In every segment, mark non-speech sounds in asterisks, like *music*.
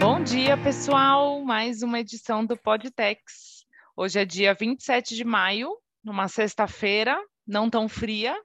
Bom dia, pessoal. Mais uma edição do Podtex. Hoje é dia 27 de maio, numa sexta-feira, não tão fria,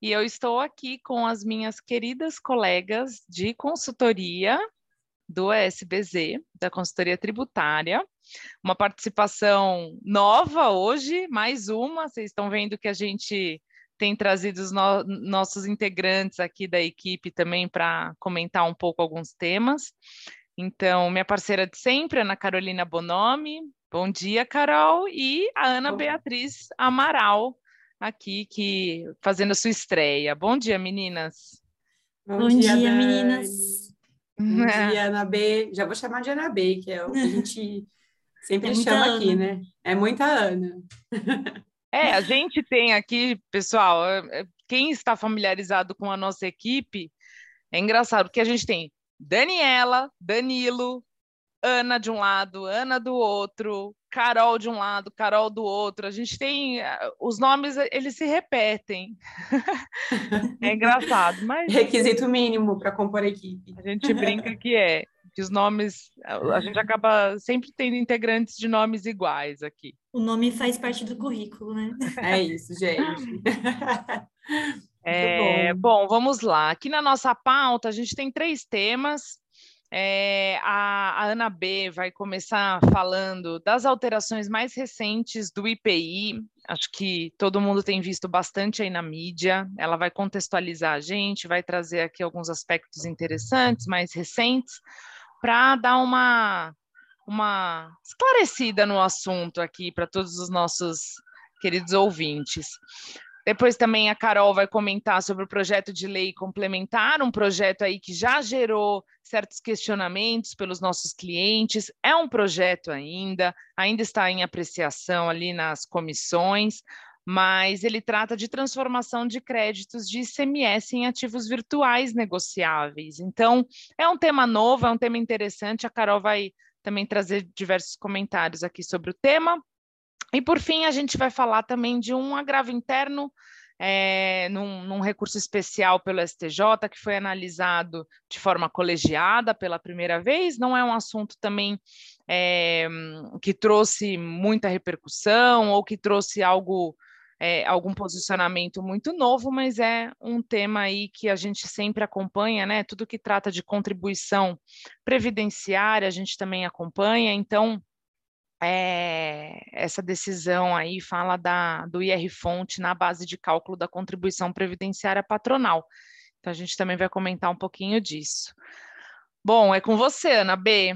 e eu estou aqui com as minhas queridas colegas de consultoria do SBZ, da consultoria tributária. Uma participação nova hoje, mais uma. Vocês estão vendo que a gente tem trazido os no nossos integrantes aqui da equipe também para comentar um pouco alguns temas. Então, minha parceira de sempre, Ana Carolina Bonomi. Bom dia, Carol. E a Ana Beatriz Amaral, aqui, que fazendo a sua estreia. Bom dia, meninas. Bom, Bom dia, dia meninas. Bom *laughs* dia, Ana B. Já vou chamar de Ana B, que é o que a gente *laughs* sempre é chama Ana. aqui, né? É muita Ana. *laughs* É, a gente tem aqui, pessoal, é, é, quem está familiarizado com a nossa equipe, é engraçado, porque a gente tem Daniela, Danilo, Ana de um lado, Ana do outro, Carol de um lado, Carol do outro. A gente tem eh, os nomes, eles se repetem. *laughs* é engraçado, mas *laughs* requisito mínimo para compor a equipe. A gente brinca que é que os nomes, a gente acaba sempre tendo integrantes de nomes iguais aqui. O nome faz parte do currículo, né? É isso, gente. *laughs* É, bom. bom, vamos lá. Aqui na nossa pauta, a gente tem três temas. É, a, a, Ana B vai começar falando das alterações mais recentes do IPI. Acho que todo mundo tem visto bastante aí na mídia. Ela vai contextualizar a gente, vai trazer aqui alguns aspectos interessantes, mais recentes, para dar uma, uma esclarecida no assunto aqui para todos os nossos queridos ouvintes. Depois também a Carol vai comentar sobre o projeto de lei complementar, um projeto aí que já gerou certos questionamentos pelos nossos clientes. É um projeto ainda, ainda está em apreciação ali nas comissões, mas ele trata de transformação de créditos de ICMS em ativos virtuais negociáveis. Então, é um tema novo, é um tema interessante. A Carol vai também trazer diversos comentários aqui sobre o tema. E, por fim, a gente vai falar também de um agravo interno é, num, num, recurso especial pelo STJ, que foi analisado de forma colegiada pela primeira vez. Não é um assunto também é, que trouxe muita repercussão ou que trouxe algo. É, algum posicionamento muito novo, mas é um tema aí que a gente sempre acompanha, né? Tudo que trata de contribuição previdenciária, a gente também acompanha, então é, essa decisão aí fala da, do IR-fonte na base de cálculo da contribuição previdenciária patronal. Então, a gente também vai comentar um pouquinho disso. Bom, é com você, Ana B.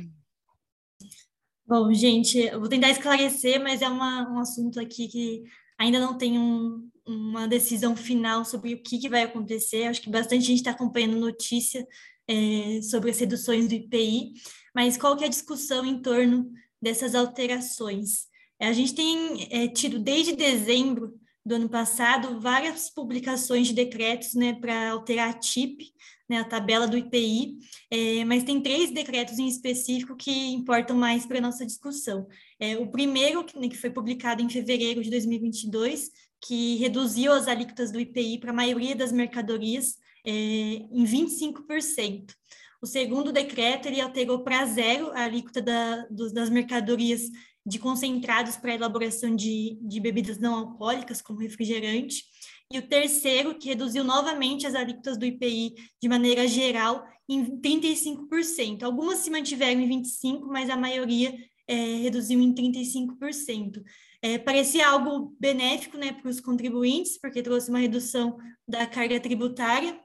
Bom, gente, eu vou tentar esclarecer, mas é uma, um assunto aqui que ainda não tem um, uma decisão final sobre o que, que vai acontecer. Acho que bastante gente está acompanhando notícia é, sobre as reduções do IPI, mas qual que é a discussão em torno dessas alterações. A gente tem é, tido desde dezembro do ano passado várias publicações de decretos né, para alterar a TIP, né, a tabela do IPI, é, mas tem três decretos em específico que importam mais para a nossa discussão. É, o primeiro, né, que foi publicado em fevereiro de 2022, que reduziu as alíquotas do IPI para a maioria das mercadorias é, em 25%. O segundo decreto ele alterou para zero a alíquota da, dos, das mercadorias de concentrados para elaboração de, de bebidas não alcoólicas, como refrigerante. E o terceiro, que reduziu novamente as alíquotas do IPI de maneira geral em 35%. Algumas se mantiveram em 25%, mas a maioria é, reduziu em 35%. É, parecia algo benéfico né, para os contribuintes, porque trouxe uma redução da carga tributária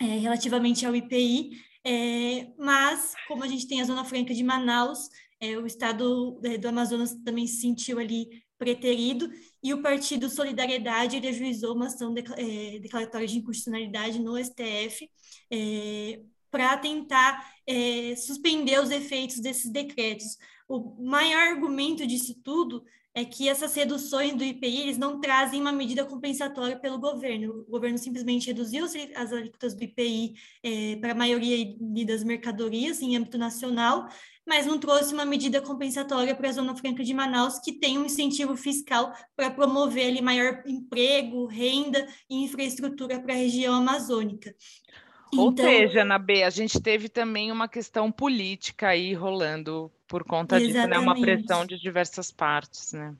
é, relativamente ao IPI, é, mas, como a gente tem a Zona Franca de Manaus, é, o estado é, do Amazonas também se sentiu ali preterido, e o Partido Solidariedade ele ajuizou uma ação de, é, declaratória de inconstitucionalidade no STF é, para tentar é, suspender os efeitos desses decretos. O maior argumento disso tudo é que essas reduções do IPI eles não trazem uma medida compensatória pelo governo. O governo simplesmente reduziu as alíquotas do IPI é, para a maioria das mercadorias em âmbito nacional, mas não trouxe uma medida compensatória para a Zona Franca de Manaus, que tem um incentivo fiscal para promover ali maior emprego, renda e infraestrutura para a região amazônica. Ou então, seja, na B, a gente teve também uma questão política aí rolando por conta exatamente. disso, né? Uma pressão de diversas partes, né?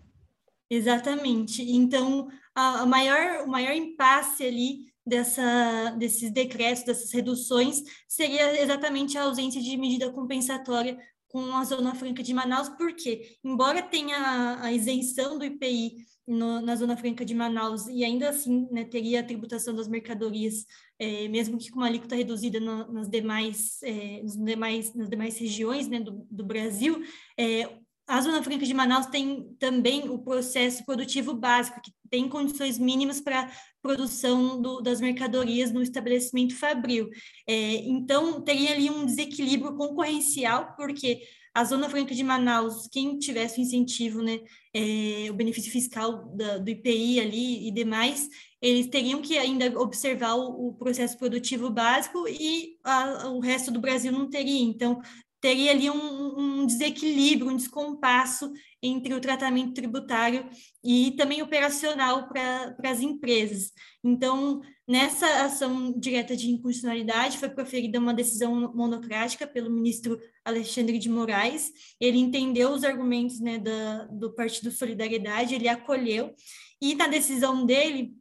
Exatamente. Então, a, a maior, o maior impasse ali dessa, desses decretos, dessas reduções, seria exatamente a ausência de medida compensatória com a Zona Franca de Manaus, porque, embora tenha a, isenção do IPI no, na Zona Franca de Manaus e ainda assim né, teria a tributação das mercadorias, é, mesmo que com uma alíquota reduzida no, nas, demais, é, nos demais, nas demais regiões né, do, do Brasil, é, a Zona Franca de Manaus tem também o processo produtivo básico, que tem condições mínimas para produção do, das mercadorias no estabelecimento fabril. É, então, teria ali um desequilíbrio concorrencial, porque a Zona Franca de Manaus, quem tivesse o incentivo, né, é, o benefício fiscal da, do IPI ali e demais, eles teriam que ainda observar o, o processo produtivo básico e a, o resto do Brasil não teria. Então, teria ali um, um desequilíbrio, um descompasso entre o tratamento tributário e também operacional para as empresas. Então, nessa ação direta de inconstitucionalidade, foi proferida uma decisão monocrática pelo ministro Alexandre de Moraes. Ele entendeu os argumentos né, da, do Partido Solidariedade, ele acolheu, e na decisão dele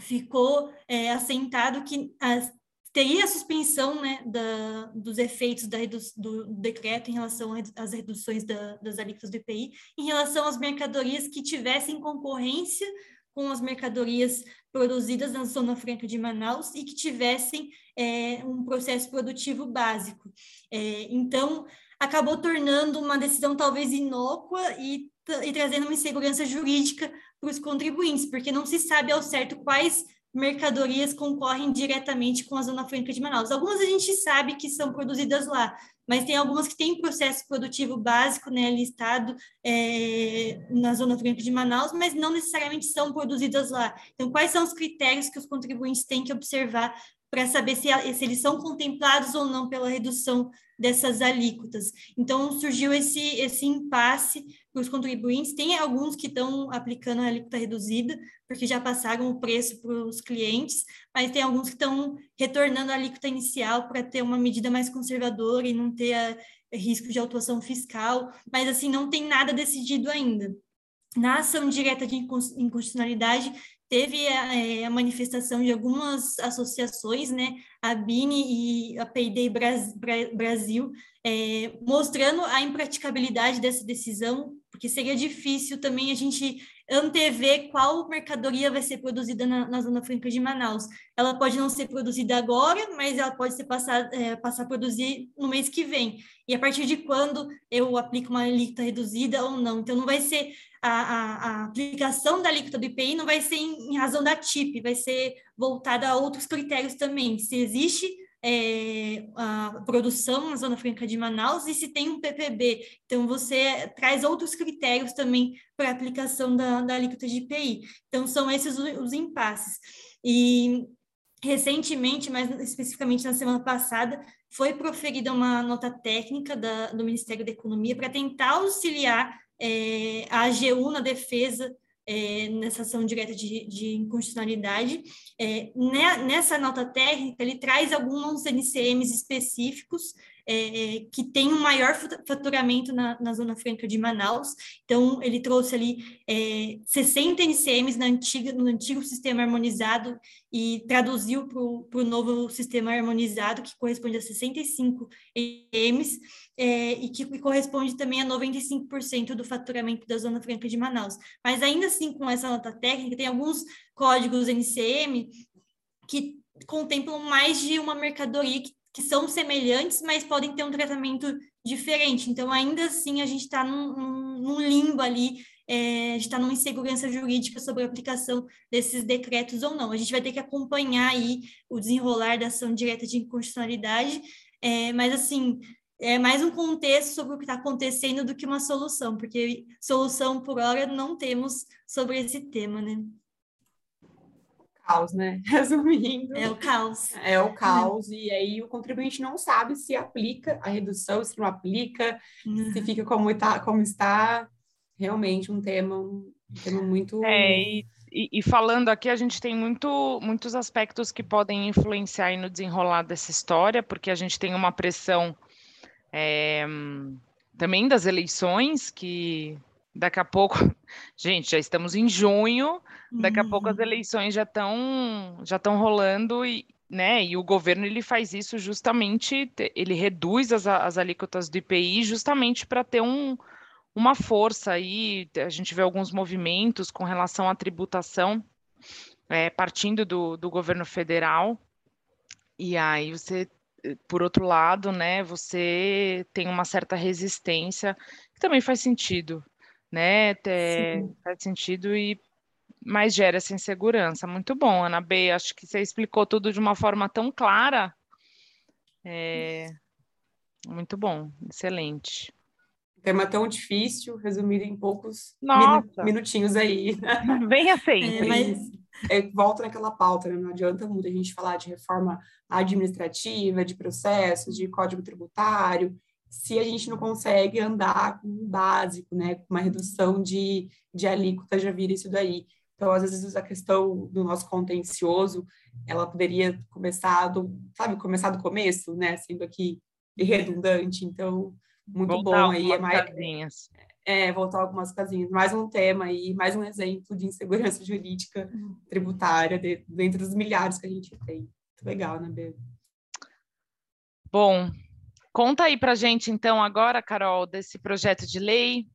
ficou é, assentado que as teria a suspensão né, da, dos efeitos da do decreto em relação às reduções da, das alíquotas do IPI, em relação às mercadorias que tivessem concorrência com as mercadorias produzidas na Zona Franca de Manaus e que tivessem é, um processo produtivo básico. É, então, acabou tornando uma decisão talvez inócua e, e trazendo uma insegurança jurídica para os contribuintes, porque não se sabe ao certo quais mercadorias concorrem diretamente com a Zona Franca de Manaus. Algumas a gente sabe que são produzidas lá, mas tem algumas que têm processo produtivo básico, né, listado é, na Zona Franca de Manaus, mas não necessariamente são produzidas lá. Então, quais são os critérios que os contribuintes têm que observar para saber se, se, eles são contemplados ou não pela redução dessas alíquotas. Então, surgiu esse, esse impasse para os contribuintes. Tem alguns que estão aplicando a alíquota reduzida, porque já passaram o preço para os clientes, mas tem alguns que estão retornando a alíquota inicial para ter uma medida mais conservadora e não ter a, a risco de autuação fiscal, mas assim, não tem nada decidido ainda. Na ação direta de inconstitucionalidade, teve a, é, a, manifestação de algumas associações, né, a BINE e a Payday Brasil, é, mostrando a impraticabilidade dessa decisão, porque seria difícil também a gente antever qual mercadoria vai ser produzida na, na, Zona Franca de Manaus. Ela pode não ser produzida agora, mas ela pode ser passar, é, passar a produzir no mês que vem. E a partir de quando eu aplico uma alíquota reduzida ou não. Então, não vai ser a, a, a aplicação da alíquota do IPI, não vai ser em, em razão da TIP, vai ser voltada a outros critérios também. Se existe é, a produção na Zona Franca de Manaus e se tem um PPB. Então, você traz outros critérios também para aplicação da, da alíquota de IPI. Então, são esses os impasses. E recentemente, mais especificamente na semana passada, foi proferida uma nota técnica da, do Ministério da Economia para tentar auxiliar é, a AGU na defesa é, nessa ação direta de, de inconstitucionalidade. É, nessa nota técnica, ele traz alguns NCMs específicos é, que tem um maior faturamento na, na, Zona Franca de Manaus. Então, ele trouxe ali é, 60 NCMs na antiga, no antigo sistema harmonizado e traduziu para o novo sistema harmonizado, que corresponde a 65 NCMs, é, e que corresponde também a 95% do faturamento da Zona Franca de Manaus. Mas ainda assim, com essa nota técnica, tem alguns códigos NCM que contemplam mais de uma mercadoria que que são semelhantes, mas podem ter um tratamento diferente. Então, ainda assim, a gente está num, num, limbo ali, é, a gente está numa insegurança jurídica sobre a aplicação desses decretos ou não. A gente vai ter que acompanhar aí o desenrolar da ação direta de inconstitucionalidade, é, mas, assim, é mais um contexto sobre o que está acontecendo do que uma solução, porque solução por hora não temos sobre esse tema, né? Caos, né? *laughs* Resumindo. É o caos. É o caos, e aí o contribuinte não sabe se aplica a redução, se não aplica, uhum. se fica como está, como está. Realmente um tema, um tema muito. É, e, e, falando aqui, a gente tem muito, muitos aspectos que podem influenciar no desenrolar dessa história, porque a gente tem uma pressão é, também das eleições, que daqui a pouco, *laughs* gente, já estamos em junho, daqui a pouco as uhum. eleições já estão já estão rolando e, né, e o governo ele faz isso justamente, ele reduz as, as alíquotas do IPI justamente para ter um, uma força aí, a gente vê alguns movimentos com relação à tributação é, partindo do, do governo federal, e aí você por outro lado, né, você tem uma certa resistência, que também faz sentido, né? É, faz sentido e mas gera essa insegurança. Muito bom, Ana B. Acho que você explicou tudo de uma forma tão clara. É, muito bom, excelente. Tema tão difícil, resumido em poucos Nossa. minutinhos aí. *laughs* Bem assim. É, mas é, volta naquela pauta, né? não adianta muito a gente falar de reforma administrativa, de processos, de código tributário, se a gente não consegue andar com o básico, né, com uma redução de, de alíquota, já vira isso daí. Então, às vezes, a questão do nosso contencioso, ela poderia começar do, sabe, começar do começo, né, sendo aqui redundante. Então, muito Voltar bom aí. É mais, casinhas. É, voltar algumas casinhas. Mais um tema aí, mais um exemplo de insegurança *laughs* jurídica tributária de, dentro dos milhares que a gente tem. Muito legal, né, Bê? Bom, conta aí pra gente então agora, Carol, desse projeto de lei.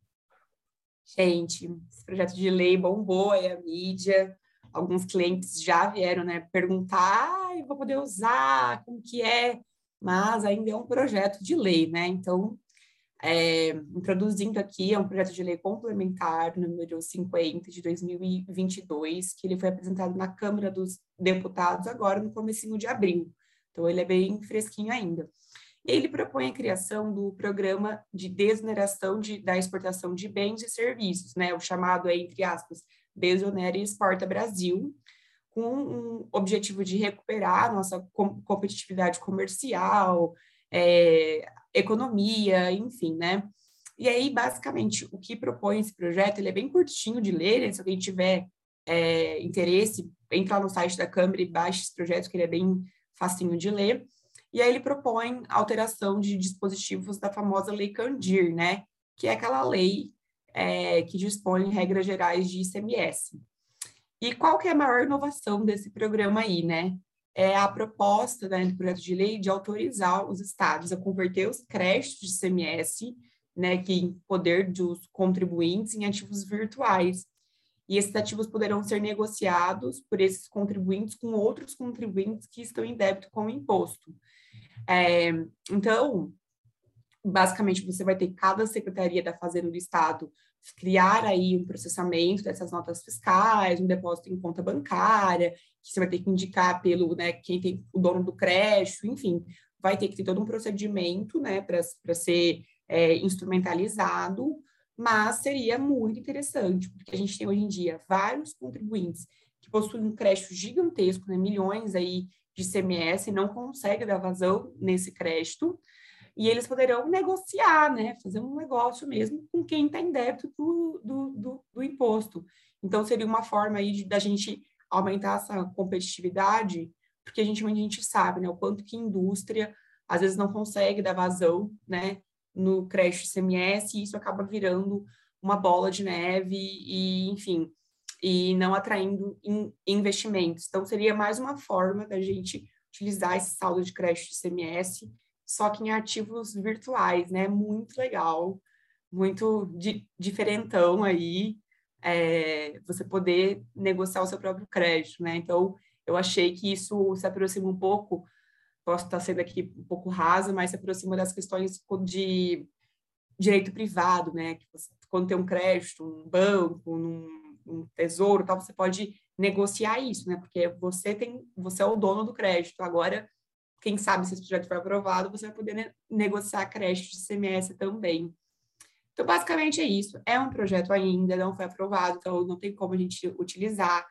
Gente, esse projeto de lei bombou aí a mídia. Alguns clientes já vieram, né, perguntar, ah, vou poder usar, como que é? Mas ainda é um projeto de lei, né? Então, é, introduzindo aqui, é um projeto de lei complementar, número 50, de 2022, que ele foi apresentado na Câmara dos Deputados agora no comecinho de abril. Então, ele é bem fresquinho ainda. Ele propõe a criação do programa de desoneração de, da exportação de bens e serviços, né, o chamado, entre aspas, Desonera e Exporta Brasil, com um objetivo de recuperar nossa competitividade comercial, é, economia, enfim, né? E aí, basicamente, o que propõe esse projeto, ele é bem curtinho de ler, né? se alguém tiver é, interesse, entra no site da Câmara e baixe esse projeto, que ele é bem facinho de ler. E aí ele propõe alteração de dispositivos da famosa Lei Candir, né? Que é aquela lei é, que dispõe regras gerais de ICMS. E qual que é a maior inovação desse programa aí, né? é a proposta né, do projeto de lei de autorizar os estados a converter os créditos de CMS, né, que em poder dos contribuintes, em ativos virtuais. E esses ativos poderão ser negociados por esses contribuintes com outros contribuintes que estão em débito com o imposto. É, então, basicamente, você vai ter cada secretaria da Fazenda do Estado criar aí um processamento dessas notas fiscais, um depósito em conta bancária, que você vai ter que indicar pelo, né, quem tem o dono do crédito, enfim, vai ter que ter todo um procedimento, né, para ser é, instrumentalizado, mas seria muito interessante, porque a gente tem hoje em dia vários contribuintes que possuem um crédito gigantesco, né, milhões aí de CMS não conseguem dar vazão nesse crédito, e eles poderão negociar, né, fazer um negócio mesmo com quem está em débito do, do, do, do, imposto. Então, seria uma forma aí de, da gente aumentar essa competitividade, porque a gente, a gente sabe, né, o quanto que indústria, às vezes, não consegue dar vazão, né, no crédito CMS, e isso acaba virando uma bola de neve e, enfim, e não atraindo in, investimentos. Então, seria mais uma forma da gente utilizar esse saldo de crédito de CMS só que em ativos virtuais, né? Muito legal, muito di diferentão aí, é, você poder negociar o seu próprio crédito, né? Então, eu achei que isso se aproxima um pouco, posso estar sendo aqui um pouco rasa, mas se aproxima das questões de direito privado, né? Quando tem um crédito, um banco, num, um tesouro, tal, você pode negociar isso, né? Porque você tem, você é o dono do crédito. Agora quem sabe se esse projeto for aprovado, você vai poder ne negociar crédito de CMS também. Então, basicamente é isso. É um projeto ainda, não foi aprovado, então não tem como a gente utilizar.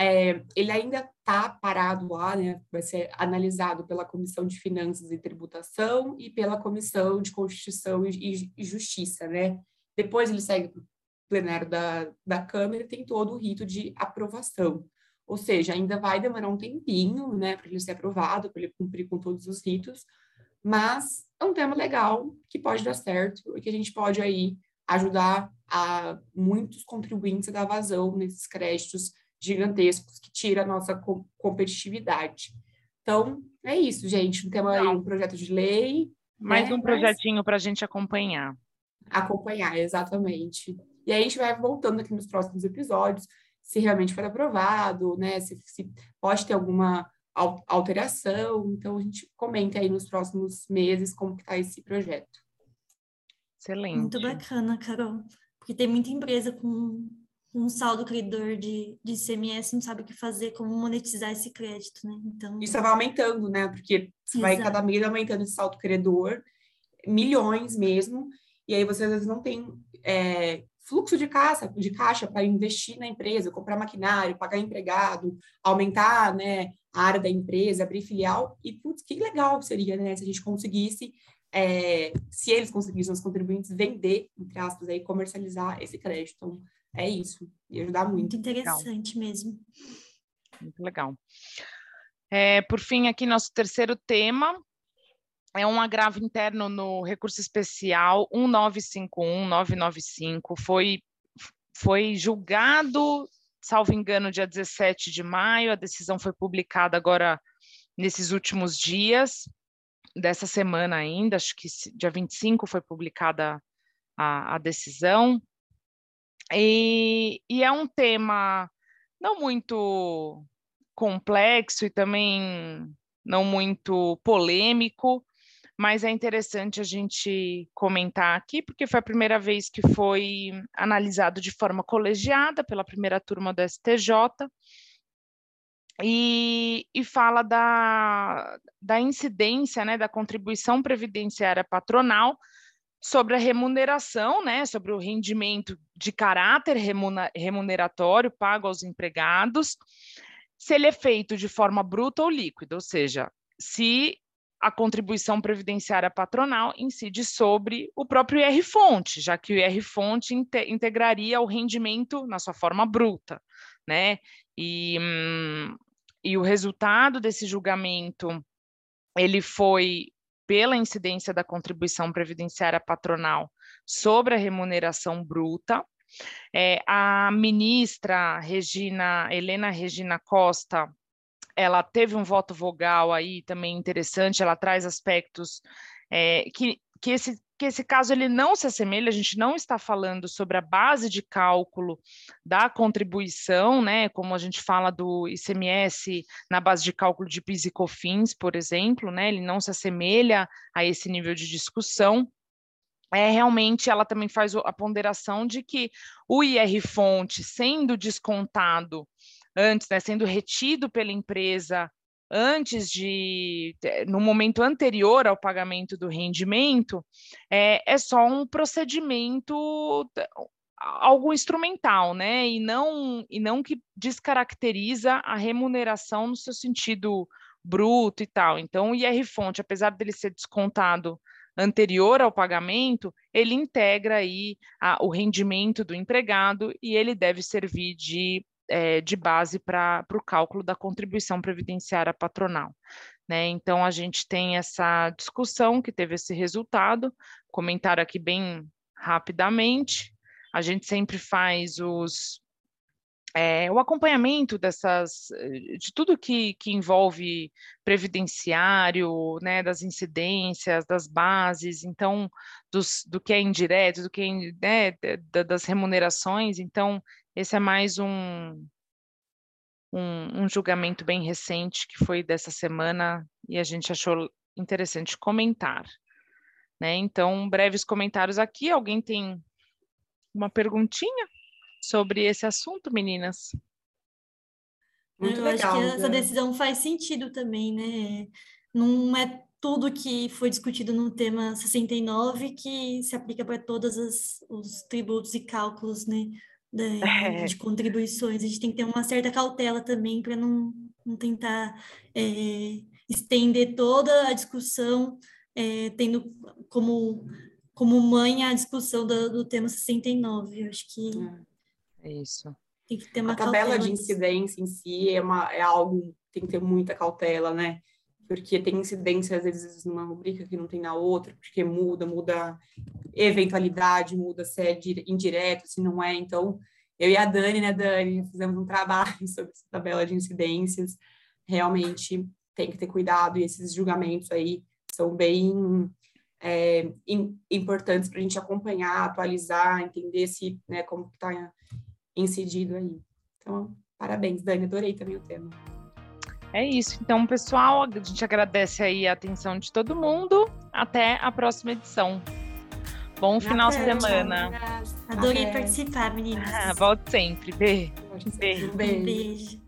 É, ele ainda está parado lá, né? Vai ser analisado pela Comissão de Finanças e Tributação e pela Comissão de Constituição e, e Justiça, né? Depois ele segue plenário da, da Câmara tem todo o rito de aprovação. Ou seja, ainda vai demorar um tempinho, né, para ele ser aprovado, para ele cumprir com todos os ritos, mas é um tema legal que pode dar certo e que a gente pode aí ajudar a muitos contribuintes a dar vazão nesses créditos gigantescos que tira a nossa competitividade. Então, é isso, gente. Um tema aí, um projeto de lei. Mais né? um projetinho para a gente acompanhar. Acompanhar, exatamente. E aí a gente vai voltando aqui nos próximos episódios, se realmente for aprovado, né? Se, se pode ter alguma alteração. Então, a gente comenta aí nos próximos meses como está esse projeto. Excelente. Muito bacana, Carol. Porque tem muita empresa com um saldo credor de, de ICMS não sabe o que fazer, como monetizar esse crédito, né? Então... Isso vai aumentando, né? Porque vai cada mês aumentando esse saldo credor, milhões mesmo, e aí você às vezes não tem é, fluxo de caixa, de caixa para investir na empresa, comprar maquinário, pagar empregado, aumentar né, a área da empresa, abrir filial, e putz, que legal seria, né, se a gente conseguisse é, se eles conseguissem, os contribuintes, vender, entre aspas, aí, comercializar esse crédito. Então, é isso, e ajudar muito. Muito interessante legal. mesmo. Muito legal. É, por fim, aqui nosso terceiro tema é um agravo interno no recurso especial 1951-995, foi, foi julgado, salvo engano, dia 17 de maio, a decisão foi publicada agora nesses últimos dias dessa semana ainda, acho que dia 25 foi publicada a, a decisão, e, e é um tema não muito complexo e também não muito polêmico, mas é interessante a gente comentar aqui, porque foi a primeira vez que foi analisado de forma colegiada pela primeira turma do STJ, e, e fala da, da incidência né, da contribuição previdenciária patronal sobre a remuneração, né, sobre o rendimento de caráter remuneratório pago aos empregados, se ele é feito de forma bruta ou líquida, ou seja, se a contribuição previdenciária patronal incide sobre o próprio IR-fonte, já que o IR-fonte integraria o rendimento na sua forma bruta, né? E, hum, e o resultado desse julgamento ele foi pela incidência da contribuição previdenciária patronal sobre a remuneração bruta. É, a ministra Regina Helena Regina Costa ela teve um voto vogal aí também interessante, ela traz aspectos é, que, que, esse, que esse caso ele não se assemelha, a gente não está falando sobre a base de cálculo da contribuição, né, como a gente fala do ICMS na base de cálculo de PIS e COFINS, por exemplo, né, ele não se assemelha a esse nível de discussão, é realmente ela também faz a ponderação de que o IR fonte sendo descontado antes, né, sendo retido pela empresa antes de, no momento anterior ao pagamento do rendimento, é, é só um procedimento algo instrumental, né? E não e não que descaracteriza a remuneração no seu sentido bruto e tal. Então, o IR fonte, apesar dele ser descontado anterior ao pagamento, ele integra aí a, o rendimento do empregado e ele deve servir de é, de base para o cálculo da contribuição previdenciária patronal. Né? Então, a gente tem essa discussão que teve esse resultado, comentário aqui bem rapidamente. A gente sempre faz os, é, o acompanhamento dessas, de tudo que, que envolve previdenciário, né, das incidências, das bases, então, dos, do que é indireto, do que é, né, das remunerações, então, esse é mais um, um, um, julgamento bem recente que foi dessa semana e a gente achou interessante comentar. Né? Então, breves comentários aqui. Alguém tem uma perguntinha sobre esse assunto, meninas? Muito Eu legal, acho que essa decisão faz sentido também, né? não é tudo que foi discutido no tema 69 que se aplica para todos os tributos e cálculos, né? *laughs* De, é. de, contribuições. A gente tem que ter uma certa cautela também para não, não tentar é, estender toda a discussão, é, tendo como, como mãe a discussão do, do tema 69. Eu acho que é isso. Tem que ter uma a tabela de incidência em si é, uma, é algo tem que ter muita cautela, né? Porque tem incidência, às vezes, numa rubrica que não tem na outra, porque muda, muda eventualidade, muda se é indireto, se não é. Então, eu e a Dani, né, Dani, fizemos um trabalho *laughs* sobre essa tabela de incidências. Realmente tem que ter cuidado, e esses julgamentos aí são bem é, importantes para a gente acompanhar, atualizar, entender se, né, como está incidido aí. Então, parabéns, Dani, adorei também o tema. É isso. Então, pessoal, a gente agradece aí a atenção de todo mundo. Até a próxima edição. Bom final de semana. Adorei participar, meninas. Ah, volte sempre. Beijo. Beijo. Beijo.